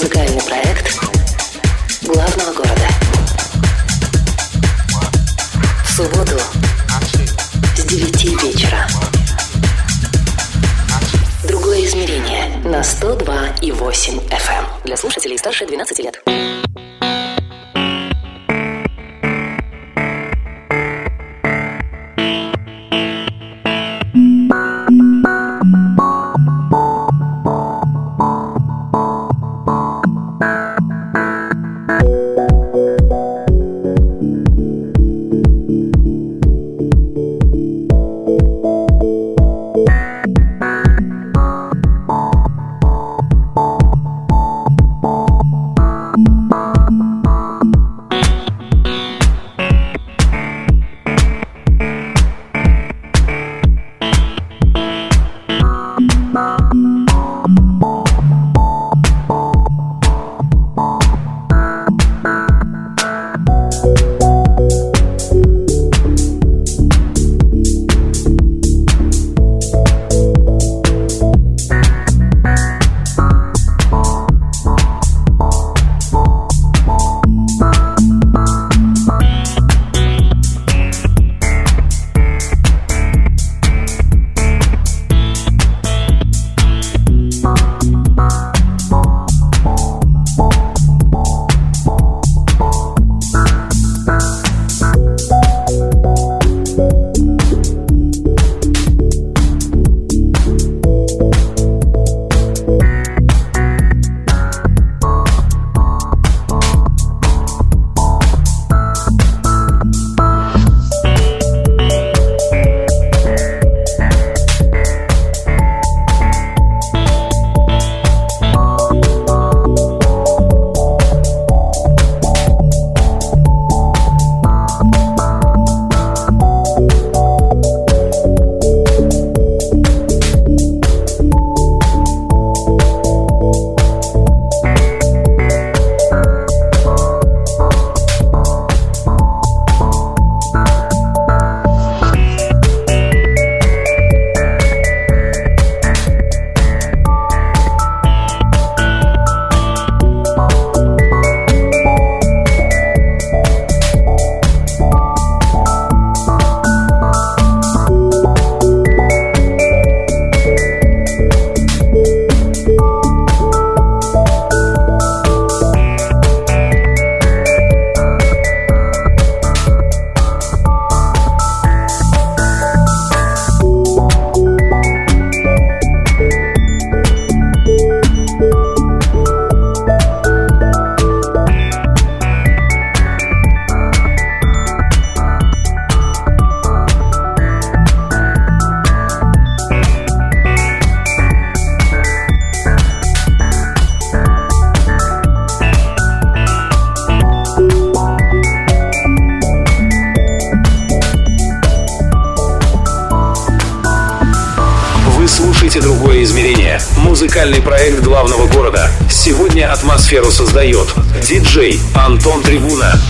Музыкальный проект главного города. В субботу с 9 вечера. Другое измерение на 102,8 FM. Для слушателей старше 12 лет. Атмосферу создает диджей Антон Трибуна.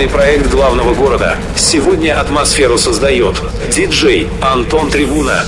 Музыкальный проект главного города. Сегодня атмосферу создает диджей Антон Трибуна.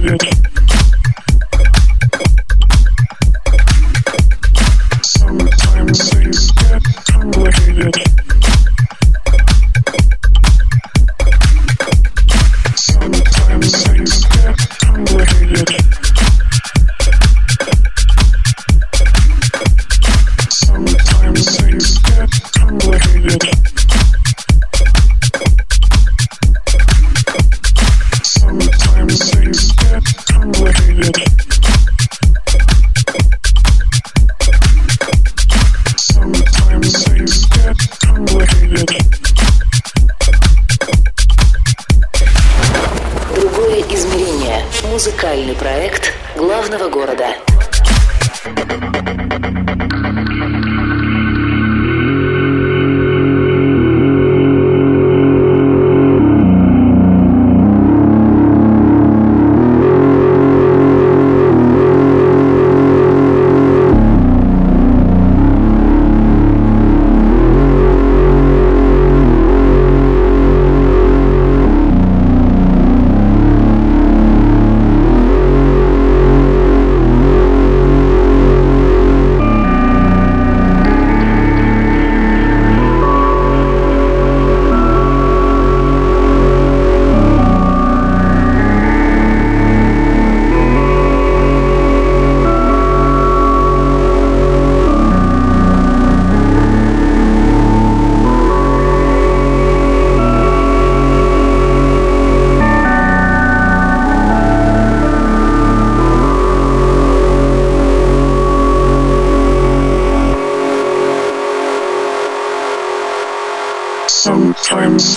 music.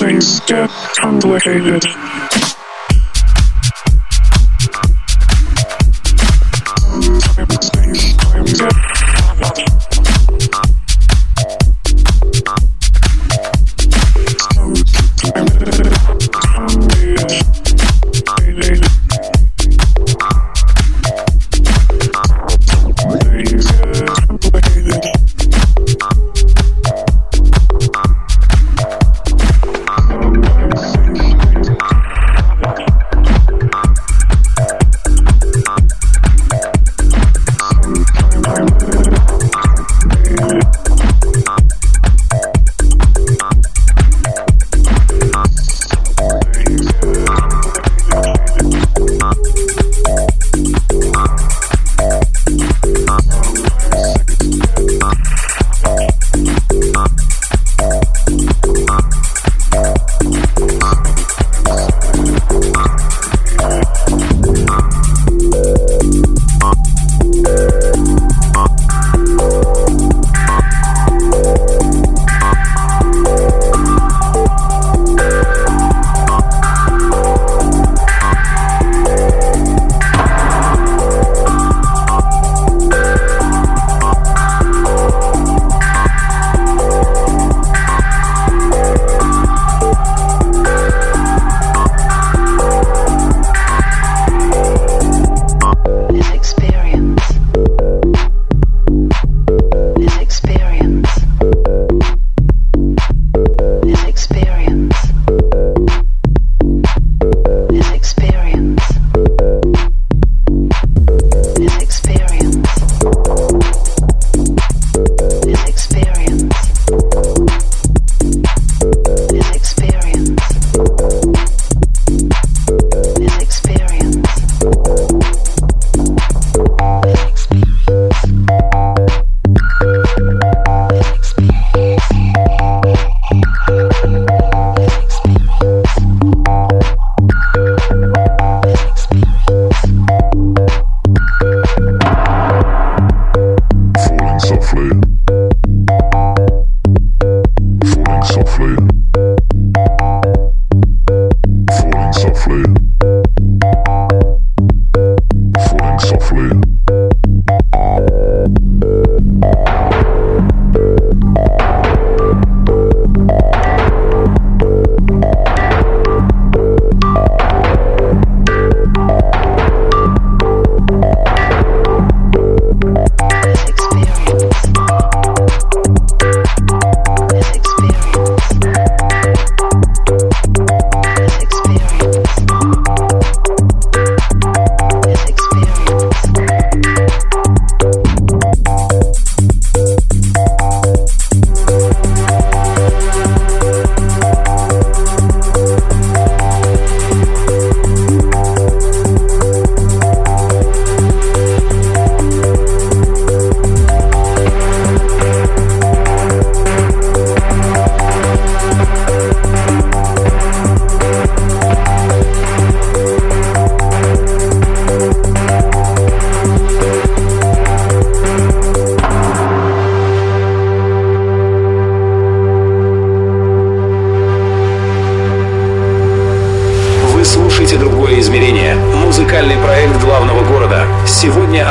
Things get complicated.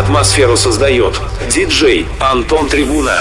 Атмосферу создает диджей Антон Трибуна.